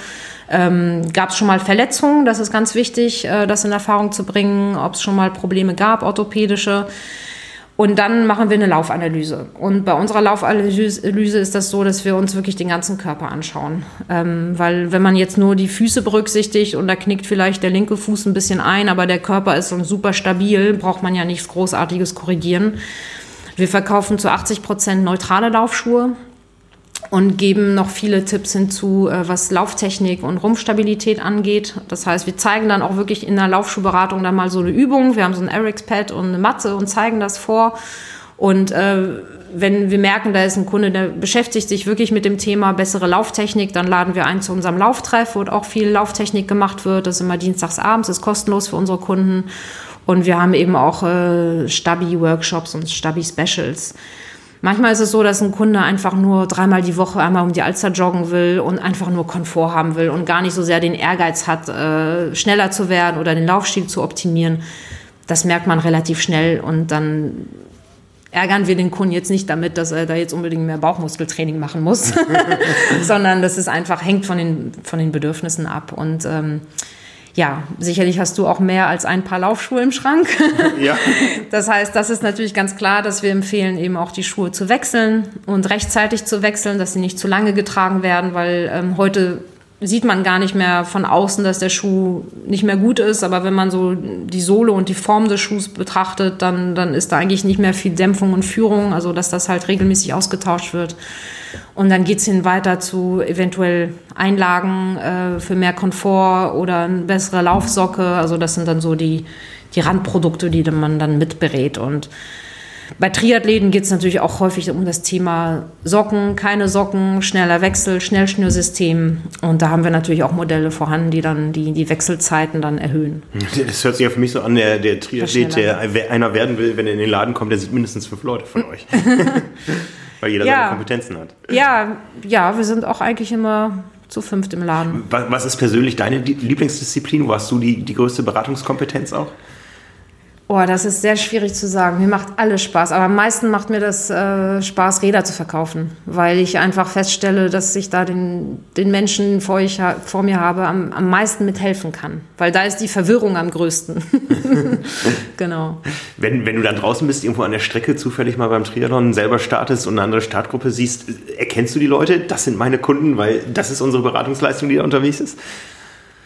Ähm, gab es schon mal Verletzungen, das ist ganz wichtig, äh, das in Erfahrung zu bringen, ob es schon mal Probleme gab, orthopädische. Und dann machen wir eine Laufanalyse. Und bei unserer Laufanalyse ist das so, dass wir uns wirklich den ganzen Körper anschauen. Ähm, weil wenn man jetzt nur die Füße berücksichtigt und da knickt vielleicht der linke Fuß ein bisschen ein, aber der Körper ist super stabil, braucht man ja nichts Großartiges korrigieren. Wir verkaufen zu 80 Prozent neutrale Laufschuhe und geben noch viele Tipps hinzu, äh, was Lauftechnik und Rumpfstabilität angeht. Das heißt, wir zeigen dann auch wirklich in der Laufschuhberatung dann mal so eine Übung. Wir haben so ein Erics-Pad und eine Matte und zeigen das vor. Und äh, wenn wir merken, da ist ein Kunde, der beschäftigt sich wirklich mit dem Thema bessere Lauftechnik, dann laden wir ein zu unserem Lauftreff, wo auch viel Lauftechnik gemacht wird. Das ist immer dienstags abends, ist kostenlos für unsere Kunden. Und wir haben eben auch äh, Stabi-Workshops und Stabi-Specials. Manchmal ist es so, dass ein Kunde einfach nur dreimal die Woche einmal um die Alster joggen will und einfach nur Komfort haben will und gar nicht so sehr den Ehrgeiz hat, äh, schneller zu werden oder den Laufstil zu optimieren. Das merkt man relativ schnell und dann ärgern wir den Kunden jetzt nicht damit, dass er da jetzt unbedingt mehr Bauchmuskeltraining machen muss, sondern das ist einfach, hängt von den, von den Bedürfnissen ab. Und ähm, ja, sicherlich hast du auch mehr als ein paar Laufschuhe im Schrank. Ja. Das heißt, das ist natürlich ganz klar, dass wir empfehlen, eben auch die Schuhe zu wechseln und rechtzeitig zu wechseln, dass sie nicht zu lange getragen werden, weil ähm, heute sieht man gar nicht mehr von außen, dass der Schuh nicht mehr gut ist. Aber wenn man so die Sohle und die Form des Schuhs betrachtet, dann, dann ist da eigentlich nicht mehr viel Dämpfung und Führung, also dass das halt regelmäßig ausgetauscht wird. Und dann geht es hin weiter zu eventuell Einlagen äh, für mehr Komfort oder eine bessere Laufsocke. Also das sind dann so die, die Randprodukte, die man dann mitberät. Und bei Triathleten geht es natürlich auch häufig um das Thema Socken, keine Socken, schneller Wechsel, Schnellschnürsystem. Und da haben wir natürlich auch Modelle vorhanden, die dann die, die Wechselzeiten dann erhöhen. Das hört sich ja für mich so an, der, der Triathlet, der einer werden will, wenn er in den Laden kommt, der sieht mindestens fünf Leute von euch. weil jeder ja. seine Kompetenzen hat. Ja, ja, wir sind auch eigentlich immer zu fünft im Laden. Was ist persönlich deine Lieblingsdisziplin? Wo hast du die, die größte Beratungskompetenz auch? Oh, das ist sehr schwierig zu sagen. Mir macht alles Spaß, aber am meisten macht mir das äh, Spaß, Räder zu verkaufen, weil ich einfach feststelle, dass ich da den, den Menschen vor, ich, vor mir habe am, am meisten mithelfen kann, weil da ist die Verwirrung am größten. genau. Wenn, wenn du dann draußen bist, irgendwo an der Strecke zufällig mal beim Triathlon selber startest und eine andere Startgruppe siehst, erkennst du die Leute? Das sind meine Kunden, weil das ist unsere Beratungsleistung, die da unterwegs ist?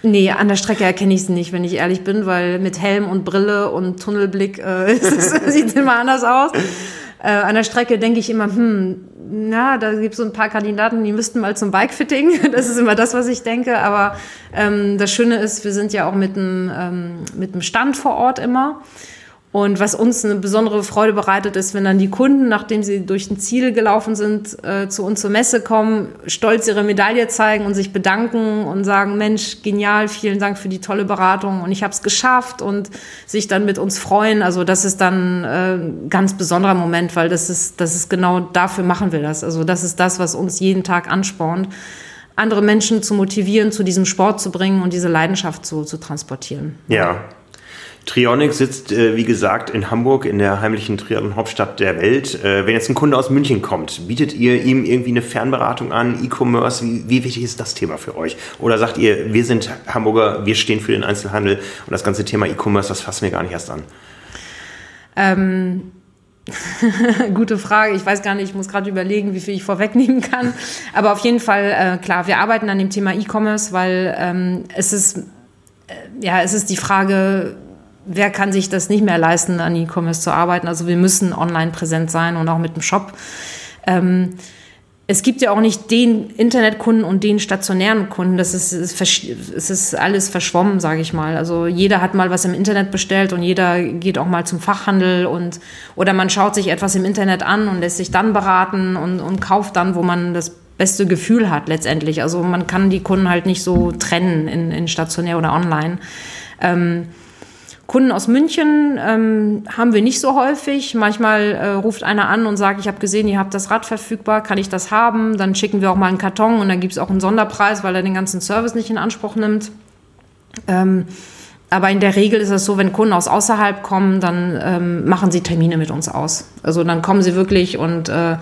Nee, an der Strecke erkenne ich sie nicht, wenn ich ehrlich bin, weil mit Helm und Brille und Tunnelblick äh, sieht es immer anders aus. Äh, an der Strecke denke ich immer, hm, na, da gibt es so ein paar Kandidaten, die müssten mal zum Bikefitting. Das ist immer das, was ich denke. Aber ähm, das Schöne ist, wir sind ja auch mit einem, ähm, mit einem Stand vor Ort immer. Und was uns eine besondere Freude bereitet, ist, wenn dann die Kunden, nachdem sie durch ein Ziel gelaufen sind, äh, zu uns zur Messe kommen, stolz ihre Medaille zeigen und sich bedanken und sagen, Mensch, genial, vielen Dank für die tolle Beratung und ich habe es geschafft und sich dann mit uns freuen. Also das ist dann äh, ein ganz besonderer Moment, weil das ist, das ist genau dafür machen wir das. Also das ist das, was uns jeden Tag anspornt, andere Menschen zu motivieren, zu diesem Sport zu bringen und diese Leidenschaft zu, zu transportieren. Ja, Trionic sitzt, äh, wie gesagt, in Hamburg, in der heimlichen Triathlon-Hauptstadt der Welt. Äh, wenn jetzt ein Kunde aus München kommt, bietet ihr ihm irgendwie eine Fernberatung an, E-Commerce? Wie, wie, wichtig ist das Thema für euch? Oder sagt ihr, wir sind Hamburger, wir stehen für den Einzelhandel und das ganze Thema E-Commerce, das fassen wir gar nicht erst an? Ähm, Gute Frage. Ich weiß gar nicht, ich muss gerade überlegen, wie viel ich vorwegnehmen kann. Aber auf jeden Fall, äh, klar, wir arbeiten an dem Thema E-Commerce, weil ähm, es ist, äh, ja, es ist die Frage, wer kann sich das nicht mehr leisten, an E-Commerce zu arbeiten? Also wir müssen online präsent sein und auch mit dem Shop. Ähm, es gibt ja auch nicht den Internetkunden und den stationären Kunden. Das ist, es ist alles verschwommen, sage ich mal. Also jeder hat mal was im Internet bestellt und jeder geht auch mal zum Fachhandel und oder man schaut sich etwas im Internet an und lässt sich dann beraten und, und kauft dann, wo man das beste Gefühl hat letztendlich. Also man kann die Kunden halt nicht so trennen in, in stationär oder online. Ähm, Kunden aus München ähm, haben wir nicht so häufig. Manchmal äh, ruft einer an und sagt, ich habe gesehen, ihr habt das Rad verfügbar, kann ich das haben? Dann schicken wir auch mal einen Karton und dann gibt es auch einen Sonderpreis, weil er den ganzen Service nicht in Anspruch nimmt. Ähm, aber in der Regel ist es so, wenn Kunden aus außerhalb kommen, dann ähm, machen sie Termine mit uns aus. Also dann kommen sie wirklich und äh,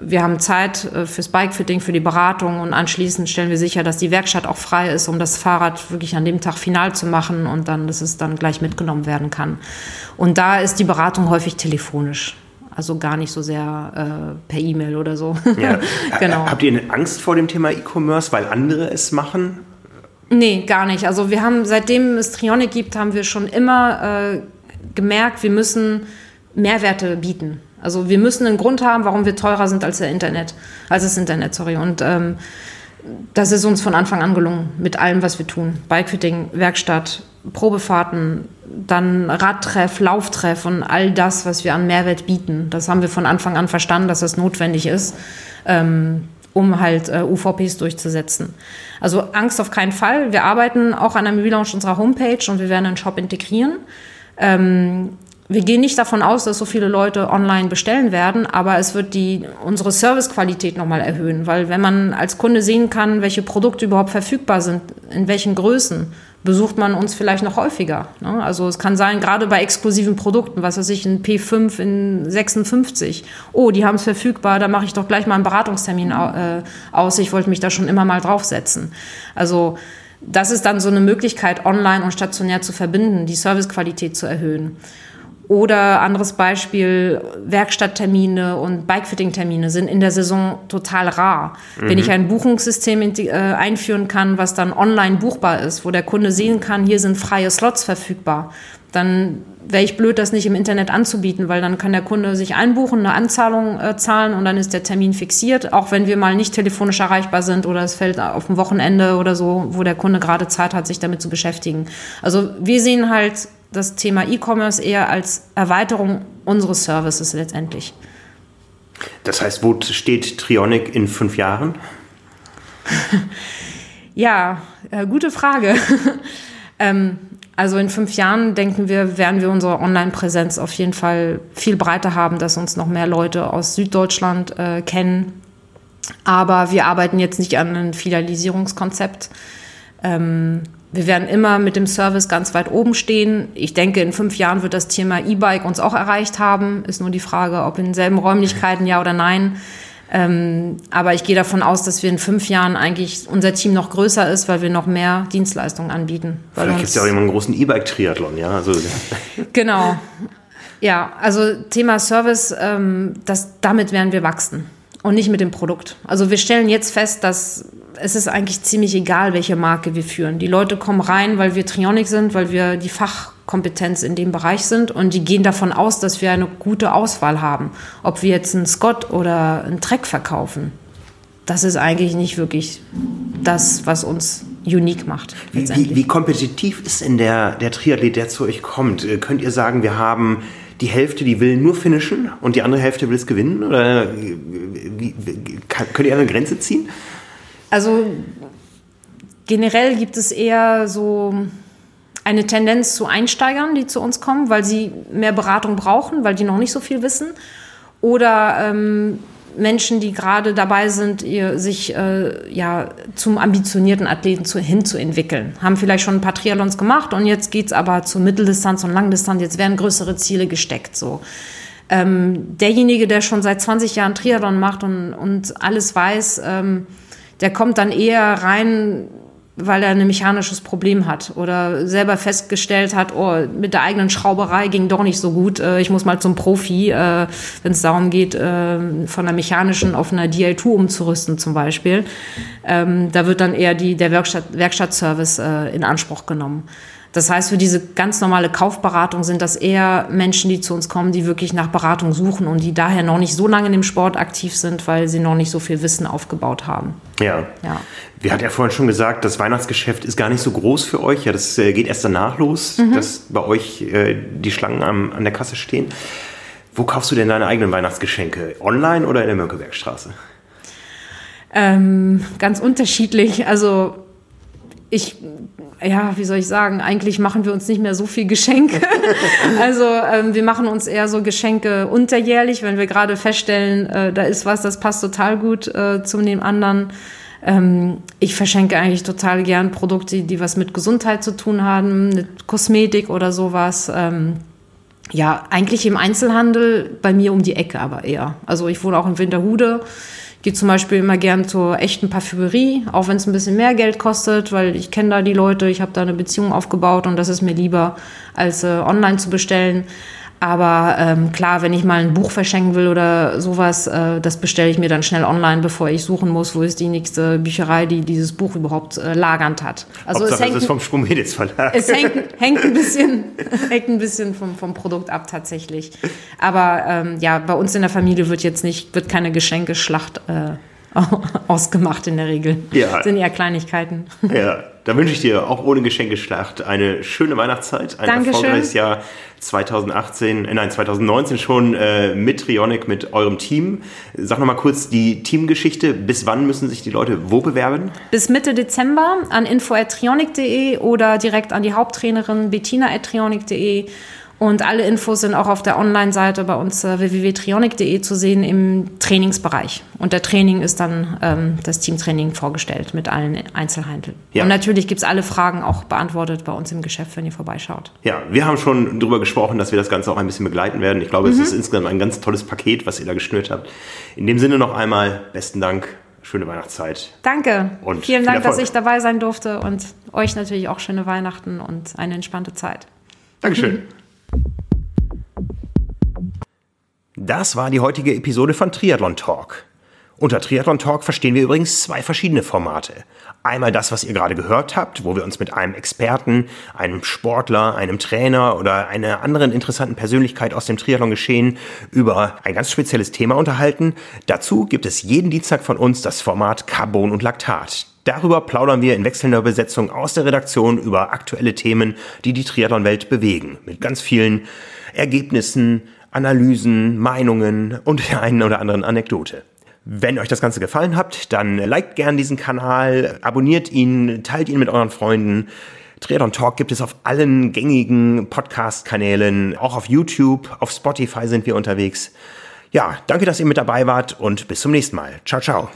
wir haben Zeit äh, fürs Bikefitting, für die Beratung und anschließend stellen wir sicher, dass die Werkstatt auch frei ist, um das Fahrrad wirklich an dem Tag final zu machen und dann, dass es dann gleich mitgenommen werden kann. Und da ist die Beratung häufig telefonisch. Also gar nicht so sehr äh, per E-Mail oder so. Ja. genau. Habt ihr Angst vor dem Thema E-Commerce, weil andere es machen? Nee, gar nicht. Also wir haben, seitdem es Trionic gibt, haben wir schon immer äh, gemerkt, wir müssen Mehrwerte bieten. Also wir müssen einen Grund haben, warum wir teurer sind als Internet, als das Internet, sorry. Und ähm, das ist uns von Anfang an gelungen mit allem, was wir tun. Bikefitting, Werkstatt, Probefahrten, dann Radtreff, Lauftreff und all das, was wir an Mehrwert bieten. Das haben wir von Anfang an verstanden, dass das notwendig ist, ähm, um halt äh, UVPs durchzusetzen. Also Angst auf keinen Fall. Wir arbeiten auch an einem Relaunch unserer Homepage und wir werden einen Shop integrieren. Ähm, wir gehen nicht davon aus, dass so viele Leute online bestellen werden, aber es wird die, unsere Servicequalität nochmal erhöhen, weil wenn man als Kunde sehen kann, welche Produkte überhaupt verfügbar sind, in welchen Größen, besucht man uns vielleicht noch häufiger. Ne? Also es kann sein, gerade bei exklusiven Produkten, was weiß ich, ein P5 in 56. Oh, die haben es verfügbar, da mache ich doch gleich mal einen Beratungstermin äh, aus. Ich wollte mich da schon immer mal draufsetzen. Also das ist dann so eine Möglichkeit, online und stationär zu verbinden, die Servicequalität zu erhöhen. Oder anderes Beispiel, Werkstatttermine und Bikefitting-Termine sind in der Saison total rar. Mhm. Wenn ich ein Buchungssystem äh, einführen kann, was dann online buchbar ist, wo der Kunde sehen kann, hier sind freie Slots verfügbar, dann wäre ich blöd, das nicht im Internet anzubieten, weil dann kann der Kunde sich einbuchen, eine Anzahlung äh, zahlen und dann ist der Termin fixiert, auch wenn wir mal nicht telefonisch erreichbar sind oder es fällt auf ein Wochenende oder so, wo der Kunde gerade Zeit hat, sich damit zu beschäftigen. Also wir sehen halt das Thema E-Commerce eher als Erweiterung unseres Services letztendlich. Das heißt, wo steht Trionic in fünf Jahren? ja, äh, gute Frage. ähm, Also in fünf Jahren denken wir, werden wir unsere Online-Präsenz auf jeden Fall viel breiter haben, dass uns noch mehr Leute aus Süddeutschland äh, kennen. Aber wir arbeiten jetzt nicht an einem Filialisierungskonzept. Ähm, wir werden immer mit dem Service ganz weit oben stehen. Ich denke, in fünf Jahren wird das Thema E-Bike uns auch erreicht haben. Ist nur die Frage, ob in denselben Räumlichkeiten, ja oder nein. Ähm, aber ich gehe davon aus, dass wir in fünf Jahren eigentlich unser Team noch größer ist, weil wir noch mehr Dienstleistungen anbieten. Vielleicht gibt es ja auch immer einen großen E-Bike-Triathlon, ja? Also genau. Ja, also Thema Service, ähm, das, damit werden wir wachsen und nicht mit dem Produkt. Also wir stellen jetzt fest, dass es ist eigentlich ziemlich egal, welche Marke wir führen. Die Leute kommen rein, weil wir Trionic sind, weil wir die Fachkompetenz in dem Bereich sind und die gehen davon aus, dass wir eine gute Auswahl haben. Ob wir jetzt einen Scott oder einen Trek verkaufen, das ist eigentlich nicht wirklich das, was uns unique macht. Wie, wie, wie kompetitiv ist denn der, der Triathlet, der zu euch kommt? Äh, könnt ihr sagen, wir haben die Hälfte, die will nur finishen und die andere Hälfte will es gewinnen? Oder wie, wie, könnt ihr eine Grenze ziehen? Also generell gibt es eher so eine Tendenz zu Einsteigern, die zu uns kommen, weil sie mehr Beratung brauchen, weil die noch nicht so viel wissen. Oder ähm, Menschen, die gerade dabei sind, ihr, sich äh, ja, zum ambitionierten Athleten zu, hinzuentwickeln. Haben vielleicht schon ein paar Triathlons gemacht und jetzt geht es aber zur Mitteldistanz und Langdistanz. Jetzt werden größere Ziele gesteckt. So. Ähm, derjenige, der schon seit 20 Jahren Triathlon macht und, und alles weiß, ähm, der kommt dann eher rein, weil er ein mechanisches Problem hat oder selber festgestellt hat, oh, mit der eigenen Schrauberei ging doch nicht so gut, äh, ich muss mal zum Profi, äh, wenn es darum geht, äh, von einer mechanischen auf einer DL2 umzurüsten zum Beispiel. Ähm, da wird dann eher die, der Werkstatt, Werkstattservice in Anspruch genommen. Das heißt, für diese ganz normale Kaufberatung sind das eher Menschen, die zu uns kommen, die wirklich nach Beratung suchen und die daher noch nicht so lange in dem Sport aktiv sind, weil sie noch nicht so viel Wissen aufgebaut haben. Ja. ja. Wir hatten ja vorhin schon gesagt, das Weihnachtsgeschäft ist gar nicht so groß für euch. Ja, das äh, geht erst danach los, mhm. dass bei euch äh, die Schlangen am, an der Kasse stehen. Wo kaufst du denn deine eigenen Weihnachtsgeschenke? Online oder in der Mönckebergstraße? Ähm, ganz unterschiedlich. Also ich ja, wie soll ich sagen, eigentlich machen wir uns nicht mehr so viel Geschenke. also ähm, wir machen uns eher so Geschenke unterjährlich, wenn wir gerade feststellen, äh, da ist was, das passt total gut äh, zu dem anderen. Ähm, ich verschenke eigentlich total gern Produkte, die was mit Gesundheit zu tun haben, mit Kosmetik oder sowas. Ähm, ja, eigentlich im Einzelhandel, bei mir um die Ecke aber eher. Also ich wohne auch in Winterhude gehe zum Beispiel immer gern zur echten Parfümerie, auch wenn es ein bisschen mehr Geld kostet, weil ich kenne da die Leute, ich habe da eine Beziehung aufgebaut und das ist mir lieber, als äh, online zu bestellen. Aber ähm, klar, wenn ich mal ein Buch verschenken will oder sowas, äh, das bestelle ich mir dann schnell online, bevor ich suchen muss, wo ist die nächste Bücherei, die dieses Buch überhaupt äh, lagernd hat. Also Hauptsache, es, hängt, es ist vom Sprungmedis Verlag. Es hängt, hängt ein bisschen, hängt ein bisschen vom, vom Produkt ab tatsächlich. Aber ähm, ja, bei uns in der Familie wird jetzt nicht, wird keine Geschenkeschlacht äh, ausgemacht in der Regel. Ja. Das sind eher Kleinigkeiten. Ja, da wünsche ich dir auch ohne Geschenkeschlacht eine schöne Weihnachtszeit, ein Dankeschön. erfolgreiches Jahr 2018, äh, nein 2019 schon äh, mit Trionic, mit eurem Team. Sag noch mal kurz die Teamgeschichte. Bis wann müssen sich die Leute wo bewerben? Bis Mitte Dezember an info@trionic.de oder direkt an die Haupttrainerin bettina@trionic.de und alle Infos sind auch auf der Online-Seite bei uns äh, www.trionic.de zu sehen im Trainingsbereich. Und der Training ist dann ähm, das Teamtraining vorgestellt mit allen Einzelheiten. Ja. Und natürlich gibt es alle Fragen auch beantwortet bei uns im Geschäft, wenn ihr vorbeischaut. Ja, wir haben schon darüber gesprochen, dass wir das Ganze auch ein bisschen begleiten werden. Ich glaube, mhm. es ist insgesamt ein ganz tolles Paket, was ihr da geschnürt habt. In dem Sinne noch einmal besten Dank. Schöne Weihnachtszeit. Danke. Und Vielen Dank, dass ich dabei sein durfte und euch natürlich auch schöne Weihnachten und eine entspannte Zeit. Dankeschön. Das war die heutige Episode von Triathlon Talk. Unter Triathlon Talk verstehen wir übrigens zwei verschiedene Formate. Einmal das, was ihr gerade gehört habt, wo wir uns mit einem Experten, einem Sportler, einem Trainer oder einer anderen interessanten Persönlichkeit aus dem Triathlon geschehen über ein ganz spezielles Thema unterhalten. Dazu gibt es jeden Dienstag von uns das Format Carbon und Laktat. Darüber plaudern wir in wechselnder Besetzung aus der Redaktion über aktuelle Themen, die die Triathlon-Welt bewegen. Mit ganz vielen Ergebnissen, Analysen, Meinungen und der einen oder anderen Anekdote. Wenn euch das Ganze gefallen hat, dann liked gern diesen Kanal, abonniert ihn, teilt ihn mit euren Freunden. Triathlon Talk gibt es auf allen gängigen Podcast-Kanälen, auch auf YouTube, auf Spotify sind wir unterwegs. Ja, danke, dass ihr mit dabei wart und bis zum nächsten Mal. Ciao, ciao.